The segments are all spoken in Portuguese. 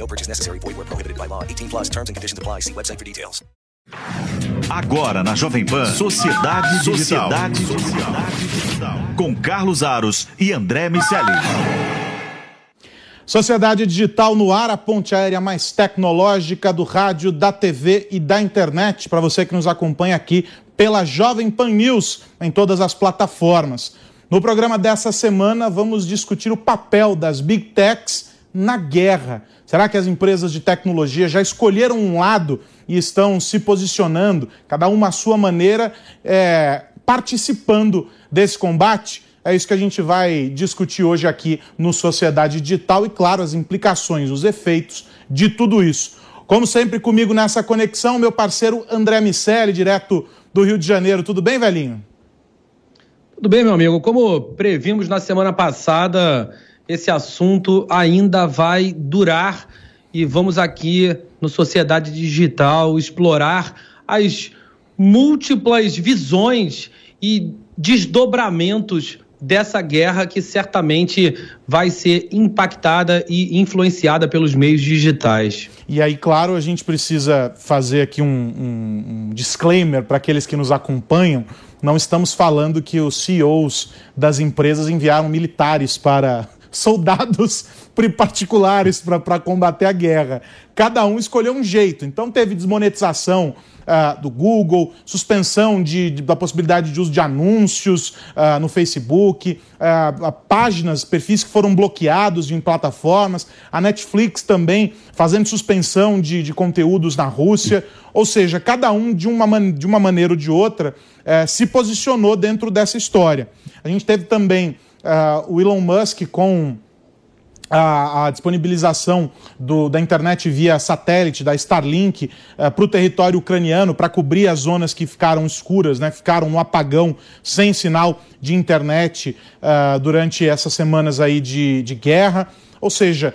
No purchase necessary. Void where prohibited by law. 18 plus terms and conditions apply. See website for details. Agora na Jovem Pan, Sociedade Digital. Sociedade Digital. Com Carlos Aros e André Miceli. Sociedade Digital no ar, a ponte aérea mais tecnológica do rádio, da TV e da internet. Para você que nos acompanha aqui pela Jovem Pan News em todas as plataformas. No programa dessa semana, vamos discutir o papel das Big Techs na guerra. Será que as empresas de tecnologia já escolheram um lado e estão se posicionando, cada uma à sua maneira, é, participando desse combate? É isso que a gente vai discutir hoje aqui no Sociedade Digital e, claro, as implicações, os efeitos de tudo isso. Como sempre, comigo nessa conexão, meu parceiro André Miceli, direto do Rio de Janeiro. Tudo bem, velhinho? Tudo bem, meu amigo. Como previmos na semana passada, esse assunto ainda vai durar e vamos aqui no Sociedade Digital explorar as múltiplas visões e desdobramentos dessa guerra que certamente vai ser impactada e influenciada pelos meios digitais. E aí, claro, a gente precisa fazer aqui um, um, um disclaimer para aqueles que nos acompanham. Não estamos falando que os CEOs das empresas enviaram militares para soldados particulares para combater a guerra. Cada um escolheu um jeito. Então teve desmonetização uh, do Google, suspensão de, de, da possibilidade de uso de anúncios uh, no Facebook, uh, páginas, perfis que foram bloqueados em plataformas, a Netflix também fazendo suspensão de, de conteúdos na Rússia. Ou seja, cada um, de uma, de uma maneira ou de outra, eh, se posicionou dentro dessa história. A gente teve também o Elon Musk com a, a, disponibilização do, da internet via satélite, da Starlink, uh, para o território ucraniano, para cobrir as zonas que ficaram escuras, né, ficaram no apagão, sem sinal de internet uh, durante essas semanas aí de, de guerra. Ou seja,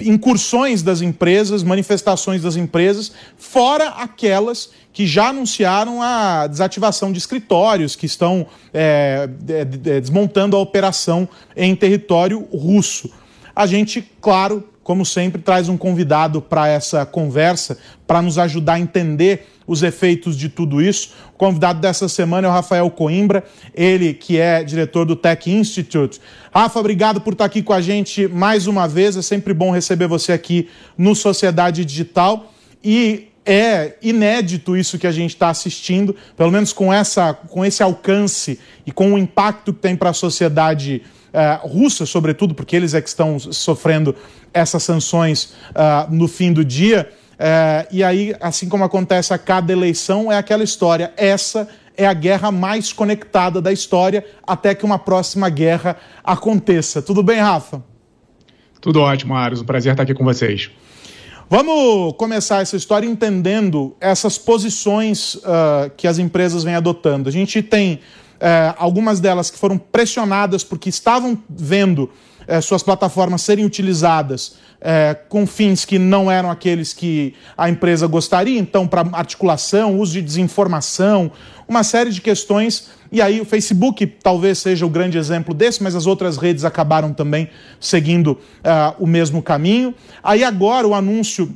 incursões das empresas, manifestações das empresas, fora aquelas que já anunciaram a desativação de escritórios, que estão é, desmontando a operação em território russo. A gente, claro, como sempre, traz um convidado para essa conversa, para nos ajudar a entender os efeitos de tudo isso. O convidado dessa semana é o Rafael Coimbra, ele que é diretor do Tech Institute. Rafa, obrigado por estar aqui com a gente mais uma vez. É sempre bom receber você aqui no Sociedade Digital. E é inédito isso que a gente está assistindo, pelo menos com, essa, com esse alcance e com o impacto que tem para a sociedade uh, russa, sobretudo, porque eles é que estão sofrendo essas sanções uh, no fim do dia. Uh, e aí, assim como acontece a cada eleição, é aquela história. Essa é a guerra mais conectada da história até que uma próxima guerra aconteça. Tudo bem, Rafa? Tudo ótimo, Aros. Um prazer estar aqui com vocês. Vamos começar essa história entendendo essas posições uh, que as empresas vêm adotando. A gente tem é, algumas delas que foram pressionadas porque estavam vendo é, suas plataformas serem utilizadas é, com fins que não eram aqueles que a empresa gostaria, então, para articulação, uso de desinformação, uma série de questões. E aí, o Facebook talvez seja o grande exemplo desse, mas as outras redes acabaram também seguindo uh, o mesmo caminho. Aí, agora, o anúncio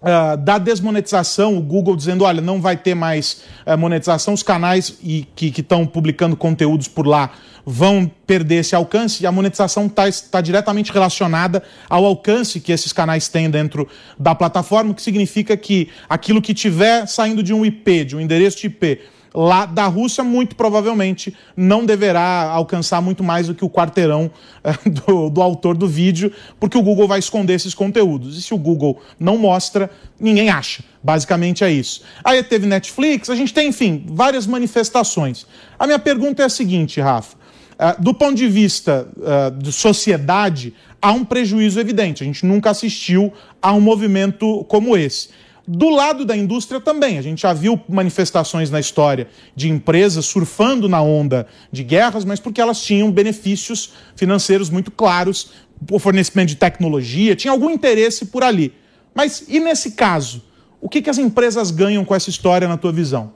Uh, da desmonetização, o Google dizendo, olha, não vai ter mais uh, monetização, os canais e, que estão publicando conteúdos por lá vão perder esse alcance e a monetização está tá diretamente relacionada ao alcance que esses canais têm dentro da plataforma, o que significa que aquilo que tiver saindo de um IP, de um endereço de IP, lá da Rússia, muito provavelmente não deverá alcançar muito mais do que o quarteirão eh, do, do, autor do vídeo, porque o Google vai esconder esses conteúdos. E se o Google não mostra, ninguém acha. Basicamente é isso. Aí teve Netflix, a gente tem, enfim, várias manifestações. A minha pergunta é a seguinte, Rafa. Uh, do ponto de vista uh, de sociedade, há um prejuízo evidente. A gente nunca assistiu a um movimento como esse. Do lado da indústria também. A gente já viu manifestações na história de empresas surfando na onda de guerras, mas porque elas tinham benefícios financeiros muito claros, o fornecimento de tecnologia, tinha algum interesse por ali. Mas e nesse caso? O que, que as empresas ganham com essa história, na tua visão?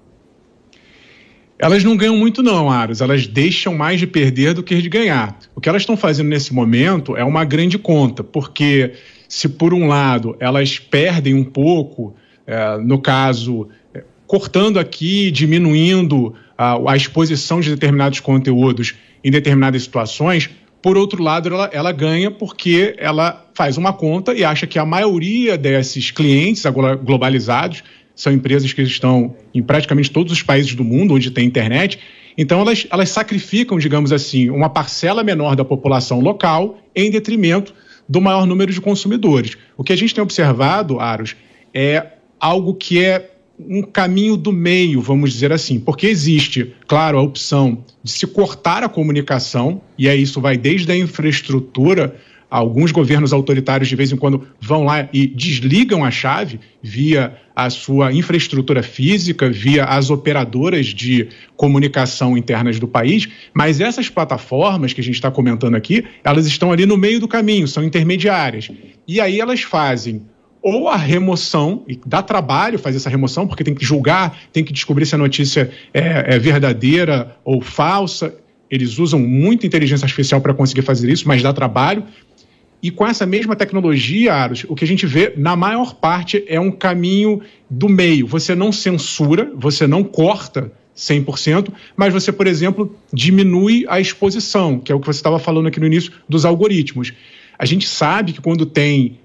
Elas não ganham muito, não, Aros. Elas deixam mais de perder do que de ganhar. O que elas estão fazendo nesse momento é uma grande conta, porque se por um lado elas perdem um pouco no caso, é, cortando aqui, diminuindo a, a, exposição de determinados conteúdos em determinadas situações. Por outro lado, ela, ela ganha porque ela faz uma conta e acha que a maioria desses clientes globalizados são empresas que estão em praticamente todos os países do mundo onde tem internet. Então, elas, elas sacrificam, digamos assim, uma parcela menor da população local em detrimento do maior número de consumidores. O que a gente tem observado, Aros, é algo que é um caminho do meio, vamos dizer assim, porque existe, claro, a opção de se cortar a comunicação, e aí isso vai desde a infraestrutura. Alguns governos autoritários, de vez em quando, vão lá e desligam a chave via a sua infraestrutura física, via as operadoras de comunicação internas do país, mas essas plataformas que a gente está comentando aqui, elas estão ali no meio do caminho, são intermediárias. E aí elas fazem ou a remoção, e dá trabalho fazer essa remoção, porque tem que julgar, tem que descobrir se a notícia é, é verdadeira ou falsa. Eles usam muita inteligência artificial para conseguir fazer isso, mas dá trabalho. E com essa mesma tecnologia, Aros, o que a gente vê, na maior parte, é um caminho do meio. Você não censura, você não corta 100%, mas você, por exemplo, diminui a exposição, que é o que você estava falando aqui no início dos algoritmos. A gente sabe que quando tem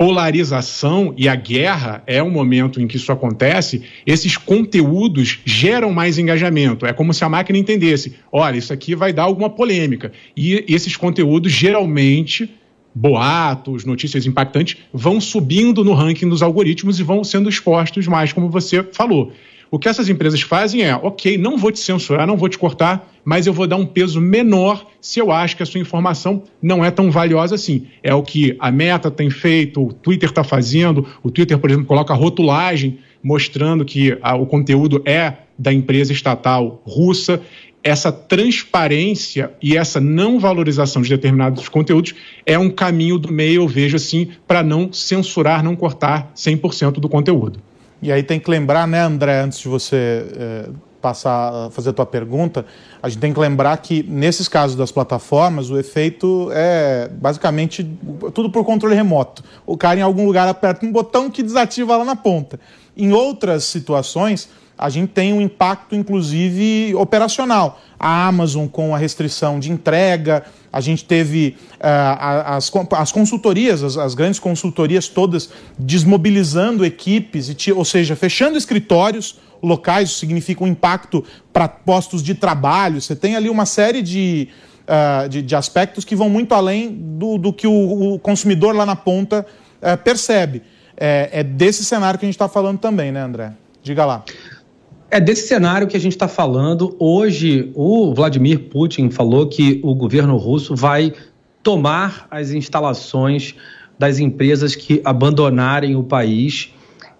polarização e a guerra é um momento em que isso acontece, esses conteúdos geram mais engajamento. É como se a máquina entendesse: olha, isso aqui vai dar alguma polêmica. E esses conteúdos geralmente boatos, notícias impactantes, vão subindo no ranking dos algoritmos e vão sendo expostos mais, como você falou. O que essas empresas fazem é, ok, não vou te censurar, não vou te cortar, mas eu vou dar um peso menor se eu acho que a sua informação não é tão valiosa assim. É o que a Meta tem feito, o Twitter está fazendo. O Twitter, por exemplo, coloca rotulagem mostrando que a, o conteúdo é da empresa estatal russa. Essa transparência e essa não valorização de determinados conteúdos é um caminho do meio, eu vejo assim, para não censurar, não cortar 100% do conteúdo. E aí tem que lembrar, né, André, antes de você é, passar a fazer a tua pergunta, a gente tem que lembrar que nesses casos das plataformas o efeito é basicamente tudo por controle remoto. O cara em algum lugar aperta um botão que desativa lá na ponta. Em outras situações, a gente tem um impacto, inclusive, operacional. A Amazon com a restrição de entrega, a gente teve uh, as, as consultorias, as, as, grandes consultorias todas desmobilizando equipes, ou seja, fechando escritórios locais, isso significa um impacto para postos de trabalho. Você tem ali uma série de, uh, de, de, aspectos que vão muito além do, do que o, o, consumidor lá na ponta uh, percebe. É, é desse cenário que a gente está falando também, né, André? Diga lá. É desse cenário que a gente está falando. Hoje, o Vladimir Putin falou que o governo russo vai tomar as instalações das empresas que abandonarem o país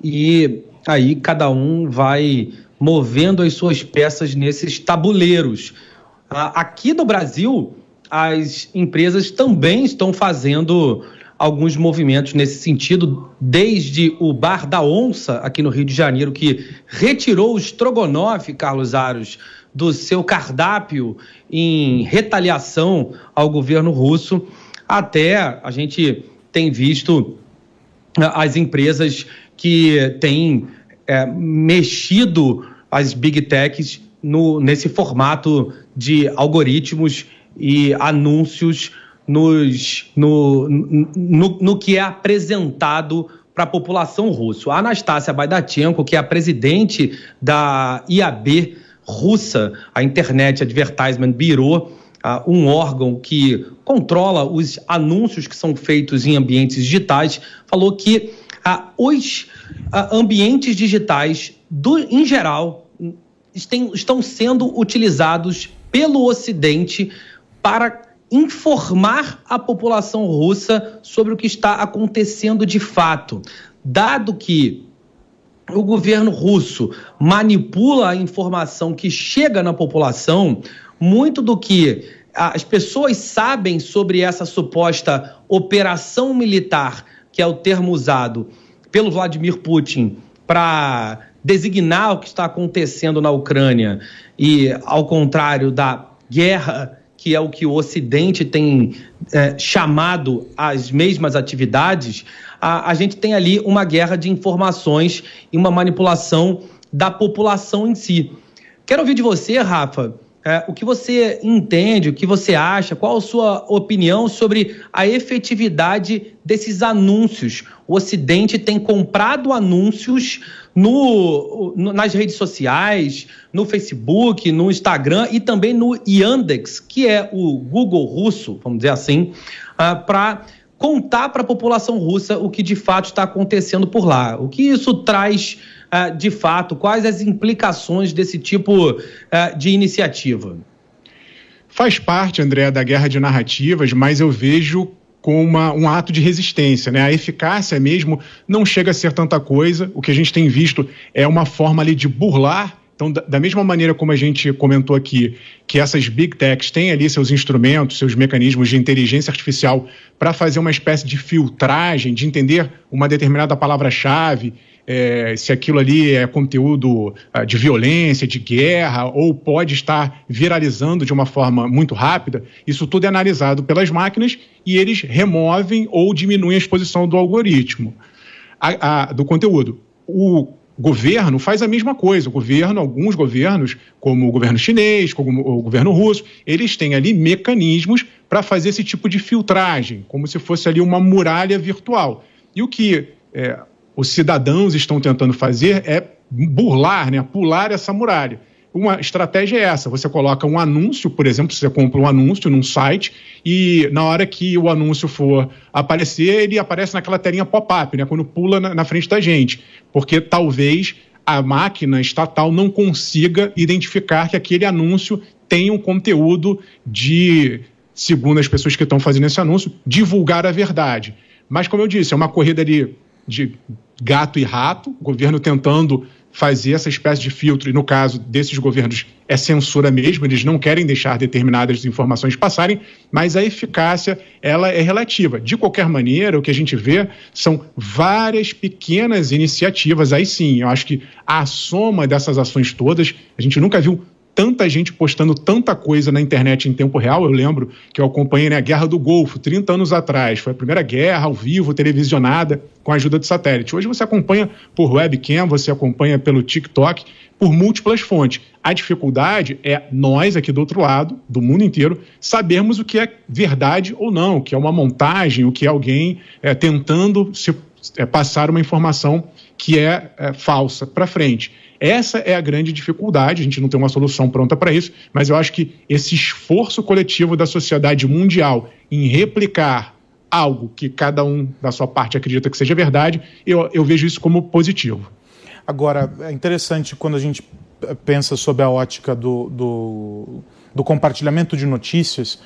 e aí cada um vai movendo as suas peças nesses tabuleiros. Aqui no Brasil, as empresas também estão fazendo alguns movimentos nesse sentido, desde o Bar da Onça, aqui no Rio de Janeiro, que retirou o estrogonofe, Carlos Aros, do seu cardápio em retaliação ao governo russo, até a gente tem visto as empresas que têm é, mexido as big techs no, nesse formato de algoritmos e anúncios nos, no, no, no que é apresentado para a população russa. A Anastácia Baidatenko, que é a presidente da IAB russa, a Internet Advertisement Bureau, uh, um órgão que controla os anúncios que são feitos em ambientes digitais, falou que uh, os uh, ambientes digitais, do, em geral, estão sendo utilizados pelo Ocidente para informar a população russa sobre o que está acontecendo de fato. Dado que o governo russo manipula a informação que chega na população, muito do que as pessoas sabem sobre essa suposta operação militar, que é o termo usado pelo Vladimir Putin para designar o que está acontecendo na Ucrânia, e ao contrário da guerra que é o que o Ocidente tem é, chamado as mesmas atividades, a, a gente tem ali uma guerra de informações e uma manipulação da população em si. Quero ouvir de você, Rafa, é, o que você entende, o que você acha, qual a sua opinião sobre a efetividade desses anúncios? O Ocidente tem comprado anúncios no, no, nas redes sociais, no Facebook, no Instagram e também no Yandex, que é o Google russo, vamos dizer assim, uh, para contar para a população russa o que de fato está acontecendo por lá. O que isso traz uh, de fato? Quais as implicações desse tipo uh, de iniciativa? Faz parte, André, da guerra de narrativas, mas eu vejo com uma, um ato de resistência. Né? A eficácia mesmo não chega a ser tanta coisa. O que a gente tem visto é uma forma ali de burlar então, da, mesma maneira como a gente comentou aqui, que essas big techs têm ali seus instrumentos, seus mecanismos de inteligência artificial para fazer uma espécie de filtragem, de entender uma determinada palavra-chave, é, se aquilo ali é conteúdo uh, de violência, de guerra, ou pode estar viralizando de uma forma muito rápida, isso tudo é analisado pelas máquinas e eles removem ou diminuem a exposição do algoritmo, a, a, do conteúdo. O governo faz a mesma coisa. O governo, alguns governos, como o governo chinês, como o governo russo, eles têm ali mecanismos para fazer esse tipo de filtragem, como se fosse ali uma muralha virtual. E o que é, os cidadãos estão tentando fazer é burlar, né, pular essa muralha. Uma estratégia é essa: você coloca um anúncio, por exemplo, você compra um anúncio num site e na hora que o anúncio for aparecer, ele aparece naquela telinha pop-up, né? Quando pula na, na frente da gente. Porque talvez a máquina estatal não consiga identificar que aquele anúncio tem um conteúdo de, segundo as pessoas que estão fazendo esse anúncio, divulgar a verdade. Mas, como eu disse, é uma corrida ali de gato e rato, o governo tentando fazer essa espécie de filtro, e no caso desses governos é censura mesmo, eles não querem deixar determinadas informações passarem, mas a eficácia ela é relativa. De qualquer maneira, o que a gente vê são várias pequenas iniciativas, aí sim, eu acho que a soma dessas ações todas, a gente nunca viu tanta gente postando tanta coisa na internet em tempo real. Eu lembro que eu acompanhei né, a Guerra do Golfo 30 anos atrás. Foi a primeira guerra ao vivo, televisionada, com a ajuda de satélite. Hoje você acompanha por webcam, você acompanha pelo TikTok, por múltiplas fontes. A dificuldade é nós, aqui do outro lado, do mundo inteiro, sabermos o que é verdade ou não, o que é uma montagem, o que é alguém é, tentando se, é, passar uma informação que é, é falsa para frente. Essa é a grande dificuldade, a gente não tem uma solução pronta para isso, mas eu acho que esse esforço coletivo da sociedade mundial em replicar algo que cada um da sua parte acredita que seja verdade, eu, eu vejo isso como positivo. Agora, é interessante quando a gente pensa sob a ótica do, do, do compartilhamento de notícias,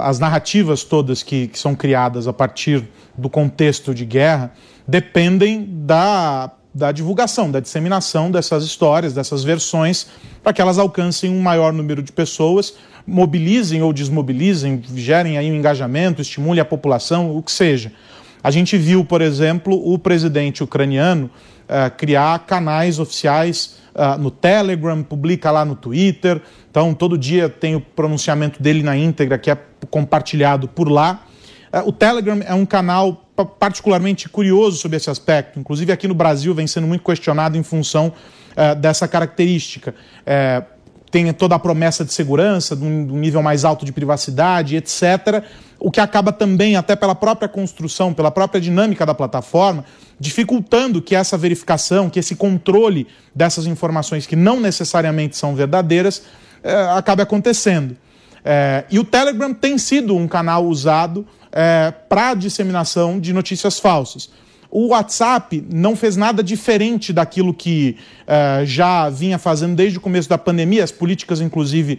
as narrativas todas que, que, são criadas a partir do contexto de guerra dependem da da divulgação, da disseminação dessas histórias, dessas versões, para que elas alcancem um maior número de pessoas, mobilizem ou desmobilizem, gerem aí um engajamento, estimule a população, o que seja. A gente viu, por exemplo, o presidente ucraniano uh, criar canais oficiais uh, no Telegram, publica lá no Twitter. Então, todo dia tem o pronunciamento dele na íntegra que é compartilhado por lá. Uh, o Telegram é um canal particularmente curioso sobre esse aspecto. Inclusive aqui no Brasil vem sendo muito questionado em função uh, dessa característica. Uh, tem toda a promessa de segurança, de um, nível mais alto de privacidade, etc. O que acaba também, até pela própria construção, pela própria dinâmica da plataforma, dificultando que essa verificação, que esse controle dessas informações que não necessariamente são verdadeiras, eh, acabe acontecendo. E o Telegram tem sido um canal usado é, para disseminação de notícias falsas. O WhatsApp não fez nada diferente daquilo que uh, já vinha fazendo desde o começo da pandemia, as políticas, inclusive,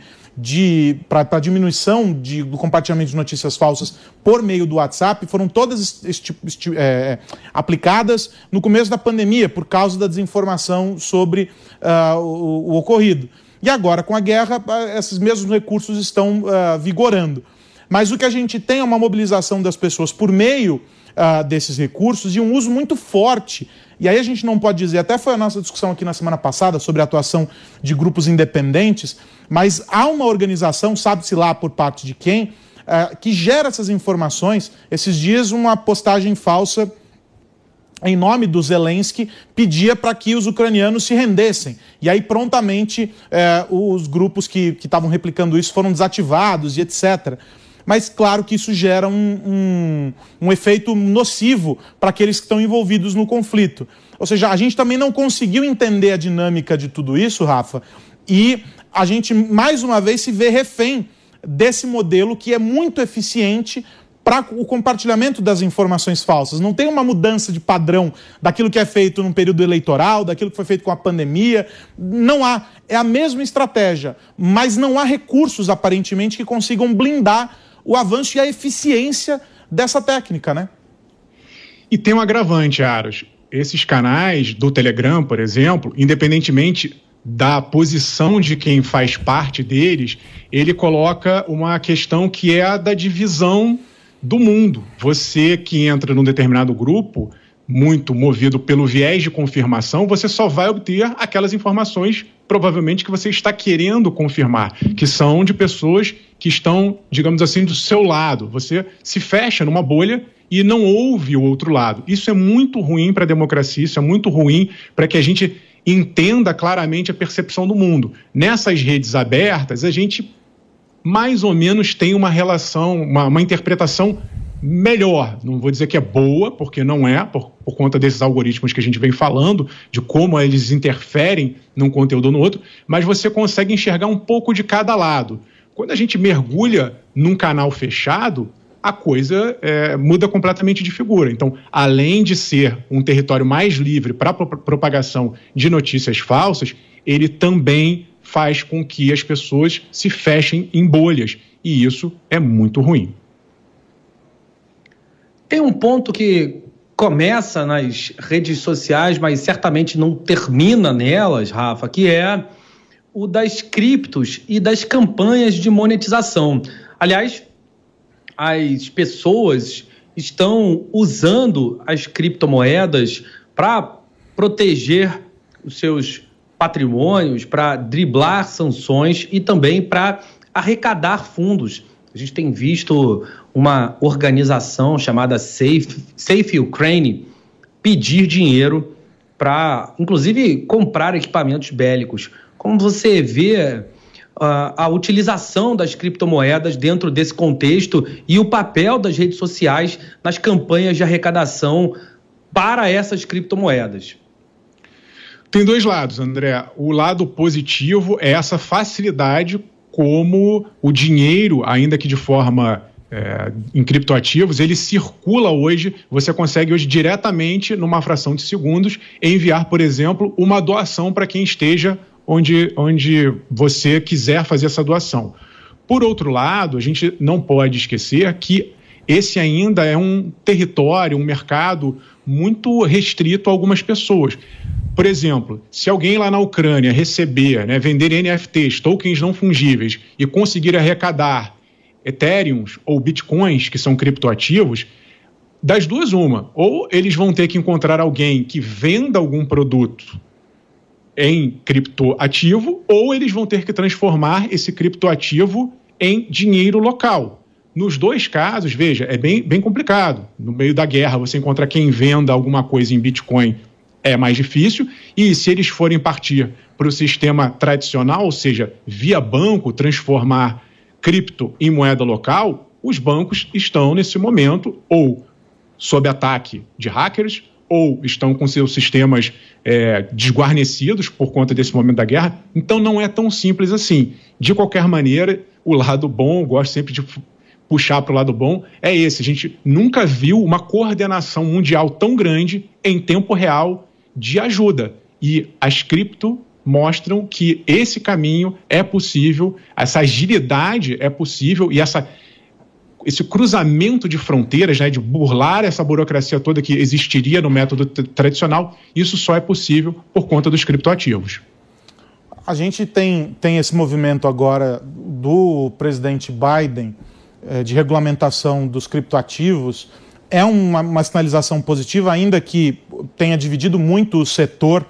para diminuição de, do compartilhamento de notícias falsas por meio do WhatsApp foram todas esti, esti, é, aplicadas no começo da pandemia, por causa da desinformação sobre uh, o, o, ocorrido. E agora, com a guerra, esses mesmos recursos estão uh, vigorando. Mas o que a gente tem é uma mobilização das pessoas por meio uh, desses recursos e um uso muito forte. E aí a gente não pode dizer, até foi a nossa discussão aqui na semana passada sobre a atuação de grupos independentes, mas há uma organização, sabe-se lá por parte de quem, uh, que gera essas informações. Esses dias, uma postagem falsa em nome do Zelensky, pedia para que os ucranianos se rendessem. E aí, prontamente, eh, os grupos que estavam replicando isso foram desativados e etc mas claro que isso gera um, um, um efeito nocivo para aqueles que estão envolvidos no conflito. Ou seja, a gente também não conseguiu entender a dinâmica de tudo isso, Rafa, e a gente mais uma vez se vê refém desse modelo que é muito eficiente para o compartilhamento das informações falsas. Não tem uma mudança de padrão daquilo que é feito num período eleitoral, daquilo que foi feito com a pandemia. Não há. É a mesma estratégia, mas não há recursos, aparentemente, que consigam blindar o avanço e a eficiência dessa técnica, né? E tem um agravante, Aros. Esses canais do Telegram, por exemplo, independentemente da posição de quem faz parte deles, ele coloca uma questão que é a da divisão do mundo. Você que entra num determinado grupo, muito movido pelo viés de confirmação, você só vai obter aquelas informações, provavelmente, que você está querendo confirmar, que são de pessoas que estão, digamos assim, do seu lado. Você se fecha numa bolha e não ouve o outro lado. Isso é muito ruim para a democracia, isso é muito ruim para que a gente entenda claramente a percepção do mundo. Nessas redes abertas, a gente mais ou menos tem uma relação, uma, uma interpretação melhor. Não vou dizer que é boa, porque não é, por, por, conta desses algoritmos que a gente vem falando, de como eles interferem num conteúdo ou no outro, mas você consegue enxergar um pouco de cada lado. Quando a gente mergulha num canal fechado, a coisa é, muda completamente de figura. Então, além de ser um território mais livre para propagação de notícias falsas, ele também faz com que as pessoas se fechem em bolhas. E isso é muito ruim. Tem um ponto que começa nas redes sociais, mas certamente não termina nelas, Rafa, que é o das criptos e das campanhas de monetização. Aliás, as pessoas estão usando as criptomoedas para proteger os seus patrimônios, para driblar sanções e também para arrecadar fundos. A gente tem visto uma organização chamada Safe, Safe Ukraine pedir dinheiro para, inclusive, comprar equipamentos bélicos. Como você vê uh, a utilização das criptomoedas dentro desse contexto e o papel das redes sociais nas campanhas de arrecadação para essas criptomoedas? Tem dois lados, André. O lado positivo é essa facilidade como o dinheiro, ainda que de forma é, em criptoativos, ele circula hoje, você consegue hoje diretamente, numa fração de segundos, enviar, por exemplo, uma doação para quem esteja onde, onde você quiser fazer essa doação. Por outro lado, a gente não pode esquecer que esse ainda é um território, um mercado muito restrito a algumas pessoas. Por exemplo, se alguém lá na Ucrânia receber, né, vender NFTs, tokens não fungíveis, e conseguir arrecadar Ethereums ou Bitcoins, que são criptoativos, das duas, uma. Ou eles vão ter que encontrar alguém que venda algum produto em criptoativo, ou eles vão ter que transformar esse criptoativo em dinheiro local. nos dois casos, veja, é bem, bem complicado. No meio da guerra, você encontra quem venda alguma coisa em Bitcoin é mais difícil, e se eles forem partir para o sistema tradicional, ou seja, via banco, transformar cripto em moeda local, os bancos estão nesse momento ou sob ataque de hackers ou estão com seus sistemas é, desguarnecidos por conta desse momento da guerra. Então não é tão simples assim. De qualquer maneira, o lado bom, gosto sempre de puxar para o lado bom, é esse. A gente nunca viu uma coordenação mundial tão grande em tempo real de ajuda. E as cripto mostram que esse caminho é possível, essa agilidade é possível e essa esse cruzamento de fronteiras, né, de burlar essa burocracia toda que existiria no método tradicional, isso só é possível por conta dos criptoativos. A gente tem, tem esse movimento agora do presidente Biden eh, de regulamentação dos criptoativos. É uma, uma sinalização positiva, ainda que tenha dividido muito o setor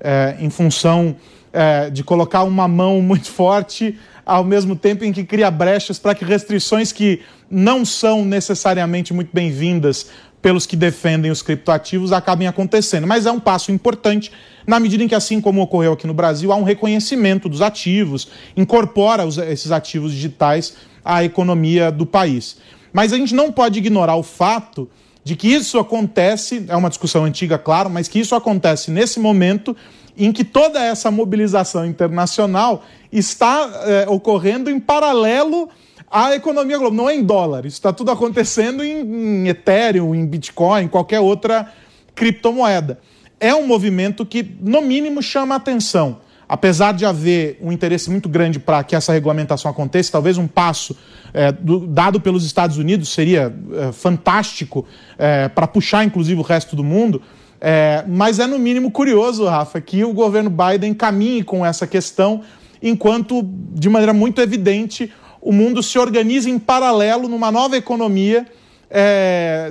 é, em função é, de colocar uma mão muito forte, ao mesmo tempo em que cria brechas para que restrições que não são necessariamente muito bem-vindas pelos que defendem os criptoativos acabem acontecendo. Mas é um passo importante na medida em que, assim como ocorreu aqui no Brasil, há um reconhecimento dos ativos, incorpora os, esses ativos digitais à economia do país. Mas a gente não pode ignorar o fato de que isso acontece, é uma discussão antiga, claro, mas que isso acontece nesse momento em que toda essa mobilização internacional está é, ocorrendo em paralelo à economia global. Não é em dólar, isso está tudo acontecendo em, em Ethereum, em Bitcoin, qualquer outra criptomoeda. É um movimento que, no mínimo, chama atenção apesar de haver um interesse muito grande para que essa regulamentação aconteça, talvez um passo é, do, dado pelos Estados Unidos seria é, fantástico é, para puxar, inclusive, o resto do mundo. É, mas é no mínimo curioso, Rafa, que o governo Biden caminhe com essa questão, enquanto, de maneira muito evidente, o mundo se organiza em paralelo numa nova economia, é,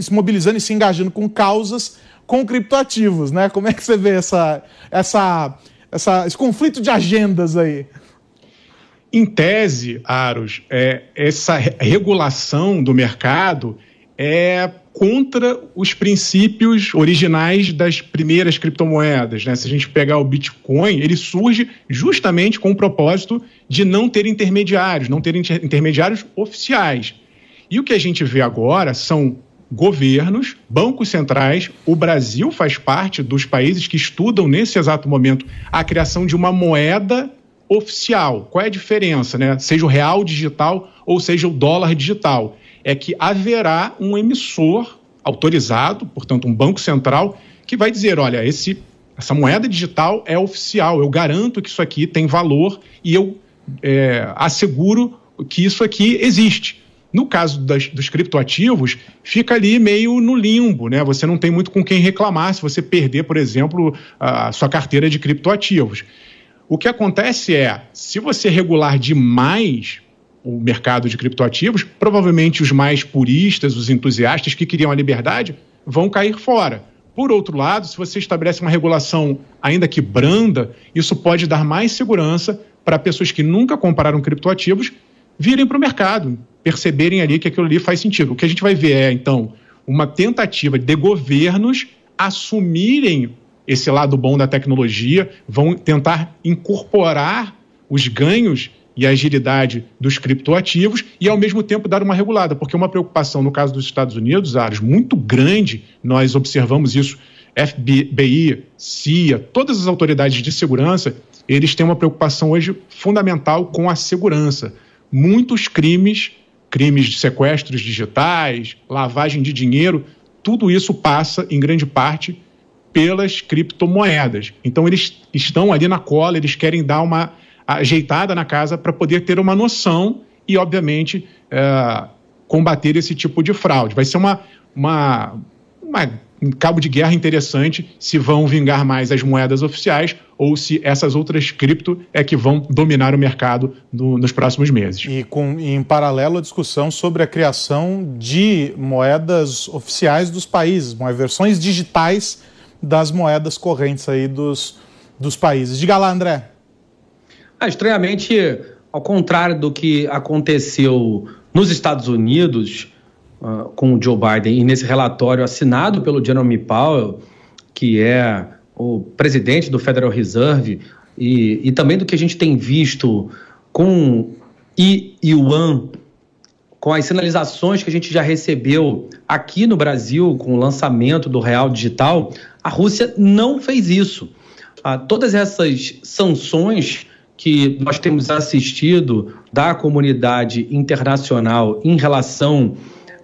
se mobilizando e se engajando com causas com criptoativos, né? Como é que você vê essa, essa essa, esse conflito de agendas aí? Em tese, Aros, é, essa regulação do mercado é contra os princípios originais das primeiras criptomoedas. Né? Se a gente pegar o Bitcoin, ele surge justamente com o propósito de não ter intermediários, não ter intermediários oficiais. E o que a gente vê agora são governos, bancos centrais. O Brasil faz parte dos países que estudam nesse exato momento a criação de uma moeda oficial. Qual é a diferença, né? Seja o real digital ou seja o dólar digital. É que haverá um emissor autorizado, portanto, um banco central, que vai dizer: olha, esse, essa moeda digital é oficial, eu garanto que isso aqui tem valor e eu é, asseguro que isso aqui existe. No caso das, dos criptoativos, fica ali meio no limbo, né? Você não tem muito com quem reclamar se você perder, por exemplo, a sua carteira de criptoativos. O que acontece é, se você regular demais o mercado de criptoativos, provavelmente os mais puristas, os entusiastas que queriam a liberdade, vão cair fora. Por outro lado, se você estabelece uma regulação ainda que branda, isso pode dar mais segurança para pessoas que nunca compraram criptoativos virem para o mercado, perceberem ali que aquilo ali faz sentido. O que a gente vai ver é, então, uma tentativa de governos assumirem esse lado bom da tecnologia, vão tentar incorporar os ganhos e a agilidade dos criptoativos e, ao mesmo tempo, dar uma regulada, porque uma preocupação, no caso dos Estados Unidos, Ares, muito grande, nós observamos isso, FBI, CIA, todas as autoridades de segurança, eles têm uma preocupação hoje fundamental com a segurança. Muitos crimes crimes de sequestros digitais, lavagem de dinheiro, tudo isso passa, em grande parte, pelas criptomoedas. Então, eles estão ali na cola, eles querem dar uma ajeitada na casa para poder ter uma noção e, obviamente, é, combater esse tipo de fraude. Vai ser uma, uma, uma um cabo de guerra interessante se vão vingar mais as moedas oficiais ou se essas outras cripto é que vão dominar o mercado no, nos próximos meses. E, com, em paralelo a discussão sobre a criação de moedas oficiais dos países, versões digitais das moedas correntes aí dos, dos países. Diga lá, André. Ah, estranhamente, ao contrário do que aconteceu nos Estados Unidos, uh, com o Joe Biden, e nesse relatório assinado pelo Jeremy Powell, que é o presidente do Federal Reserve, e, e também do que a gente tem visto com I Yuan, com as sinalizações que a gente já recebeu aqui no Brasil com o lançamento do Real Digital, a Rússia não fez isso. Ah, todas essas sanções que nós temos assistido da comunidade internacional em relação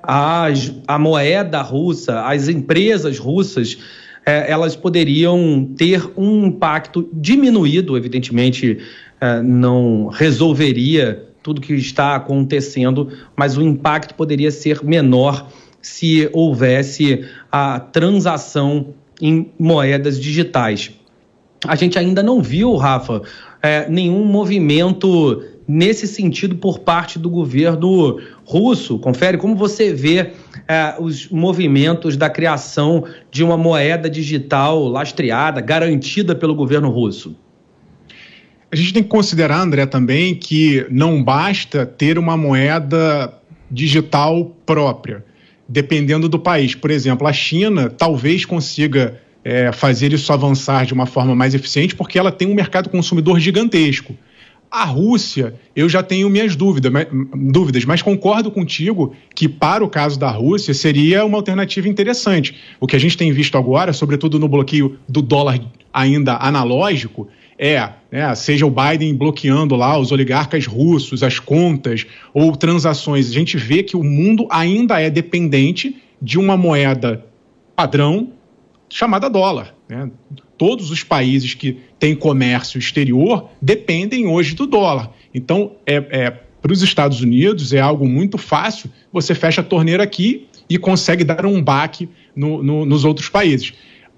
à moeda russa, às empresas russas, eh, elas poderiam ter um impacto diminuído, evidentemente eh, não resolveria tudo que está acontecendo, mas o impacto poderia ser menor se houvesse a transação em moedas digitais. A gente ainda não viu, Rafa, é, nenhum movimento nesse sentido por parte do governo russo. Confere como você vê é, os movimentos da criação de uma moeda digital lastreada, garantida pelo governo russo. A gente tem que considerar, André, também que não basta ter uma moeda digital própria, dependendo do país. Por exemplo, a China talvez consiga é, fazer isso avançar de uma forma mais eficiente, porque ela tem um mercado consumidor gigantesco. A Rússia, eu já tenho minhas dúvidas mas, dúvidas, mas concordo contigo que, para o caso da Rússia, seria uma alternativa interessante. O que a gente tem visto agora, sobretudo no bloqueio do dólar ainda analógico, é, né, seja o Biden bloqueando lá os oligarcas russos, as contas ou transações. A gente vê que o mundo ainda é dependente de uma moeda padrão chamada dólar. Né? Todos os países que têm comércio exterior dependem hoje do dólar. Então, é, é para os Estados Unidos é algo muito fácil. Você fecha a torneira aqui e consegue dar um baque no, no, nos outros países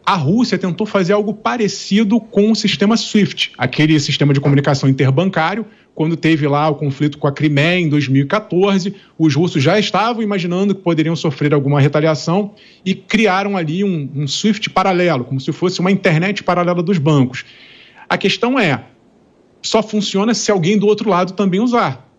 a Rússia tentou fazer algo parecido com o sistema SWIFT, aquele sistema de comunicação interbancário, quando teve lá o conflito com a Crimeia em 2014, os russos já estavam imaginando que poderiam sofrer alguma retaliação e criaram ali um, um SWIFT paralelo, como se fosse uma internet paralela dos bancos. A questão é, só funciona se alguém do outro lado também usar.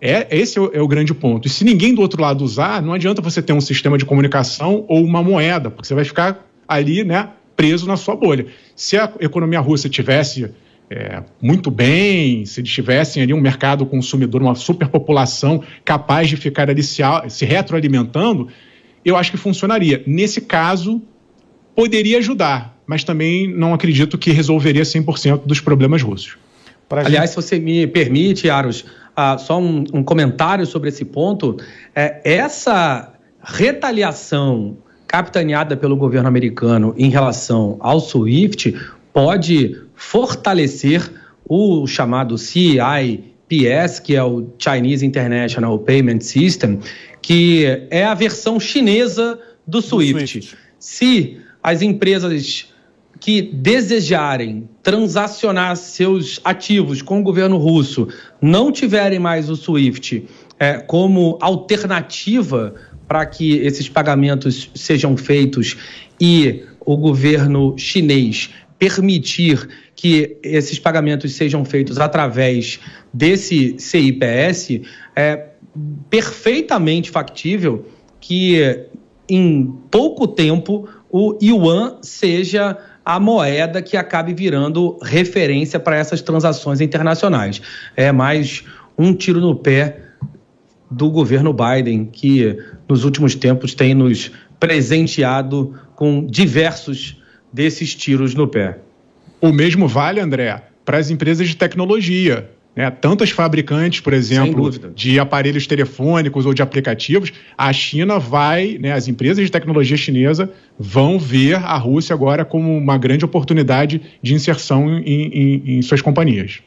É, esse é o, é o, grande ponto. E se ninguém do outro lado usar, não adianta você ter um sistema de comunicação ou uma moeda, porque você vai ficar ali, né, preso na sua bolha. Se a economia russa tivesse é, muito bem, se eles tivessem ali um mercado consumidor, uma superpopulação capaz de ficar ali se, se retroalimentando, eu acho que funcionaria. Nesse caso, poderia ajudar, mas também não acredito que resolveria 100% dos problemas russos. Aliás, se você me permite, Aros, uh, só um, um, comentário sobre esse ponto. É, essa retaliação capitaneada pelo governo americano em relação ao SWIFT pode fortalecer o chamado CIPS, que é o Chinese International Payment System, que é a versão chinesa do SWIFT. Do SWIFT. Se as empresas que desejarem transacionar seus ativos com o governo russo não tiverem mais o SWIFT é, como alternativa para que esses pagamentos sejam feitos e o governo chinês permitir que esses pagamentos sejam feitos através desse CIPS, é perfeitamente factível que em pouco tempo o yuan seja a moeda que acabe virando referência para essas transações internacionais. É mais um tiro no pé do governo Biden, que nos últimos tempos tem nos presenteado com diversos desses tiros no pé. O mesmo vale, André, para as empresas de tecnologia. Né? Tantas fabricantes, por exemplo, de aparelhos telefônicos ou de aplicativos, a China vai, né, as empresas de tecnologia chinesa vão ver a Rússia agora como uma grande oportunidade de inserção em, em, em suas companhias.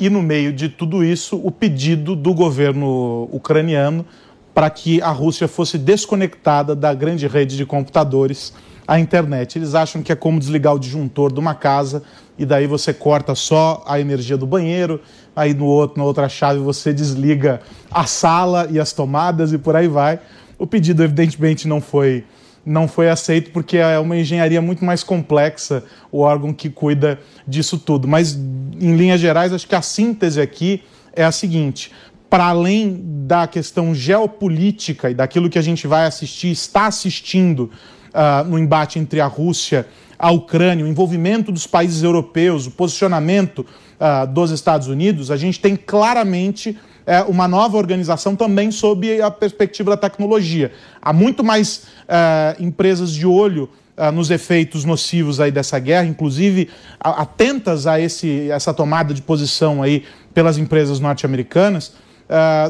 E no meio de tudo isso, o pedido do governo ucraniano para que a Rússia fosse desconectada da grande rede de computadores à internet. Eles acham que é como desligar o disjuntor de uma casa e daí você corta só a energia do banheiro, aí no outro, na outra chave você desliga a sala e as tomadas e por aí vai. O pedido evidentemente não foi não foi aceito porque é uma engenharia muito mais complexa o órgão que cuida disso tudo. Mas em linhas gerais, acho que a síntese aqui é a seguinte: para além da questão geopolítica e daquilo que a gente vai assistir, está assistindo uh, no embate entre a Rússia a Ucrânia, o envolvimento dos países europeus, o posicionamento uh, dos Estados Unidos, a gente tem claramente uh, uma nova organização também sob a perspectiva da tecnologia. Há muito mais uh, empresas de olho nos efeitos nocivos aí dessa guerra, inclusive atentas a esse, essa tomada de posição aí pelas empresas norte-americanas,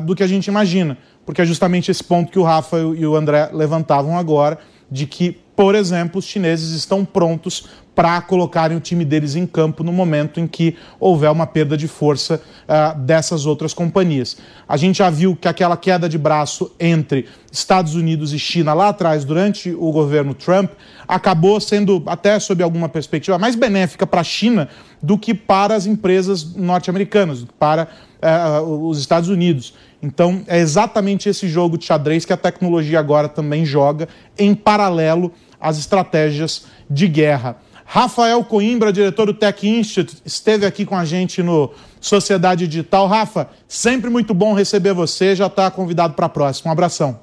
do que a gente imagina. Porque é justamente esse ponto que o Rafa e o André levantavam agora, de que por exemplo, os chineses estão prontos para colocarem o time deles em campo no momento em que houver uma perda de força uh, dessas outras companhias. A gente já viu que aquela queda de braço entre Estados Unidos e China lá atrás, durante o governo Trump, acabou sendo, até sob alguma perspectiva, mais benéfica para a China do que para as empresas norte-americanas, para uh, os Estados Unidos. Então, é exatamente esse jogo de xadrez que a tecnologia agora também joga, em paralelo às estratégias de guerra. Rafael Coimbra, diretor do Tech Institute, esteve aqui com a gente no Sociedade Digital. Rafa, sempre muito bom receber você, já está convidado para a próxima. Um abração.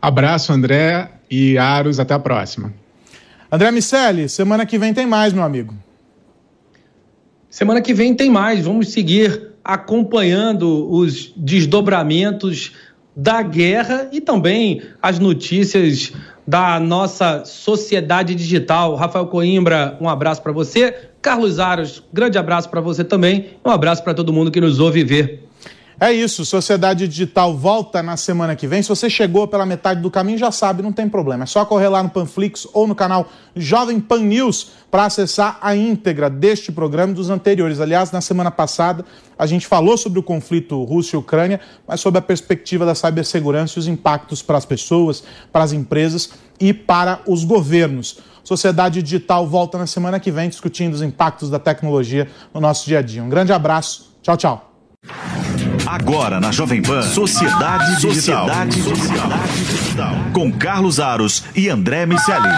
Abraço, André e Aros, até a próxima. André Miceli, semana que vem tem mais, meu amigo. Semana que vem tem mais, vamos seguir acompanhando os desdobramentos da guerra e também as notícias da nossa sociedade digital. Rafael Coimbra, um abraço para você. Carlos Aros, grande abraço para você também. Um abraço para todo mundo que nos ouve ver. É isso, Sociedade Digital volta na semana que vem. Se você chegou pela metade do caminho, já sabe, não tem problema. É só correr lá no Panflix ou no canal Jovem Pan News para acessar a íntegra deste programa e dos anteriores. Aliás, na semana passada, a gente falou sobre o conflito Rússia e Ucrânia, mas sobre a perspectiva da cibersegurança e os impactos para as pessoas, para as empresas e para os governos. Sociedade Digital volta na semana que vem discutindo os impactos da tecnologia no nosso dia a dia. Um grande abraço. Tchau, tchau. Agora na Jovem Pan, Sociedade Digital. Sociedade Digital. Com Carlos Aros e André Miceli.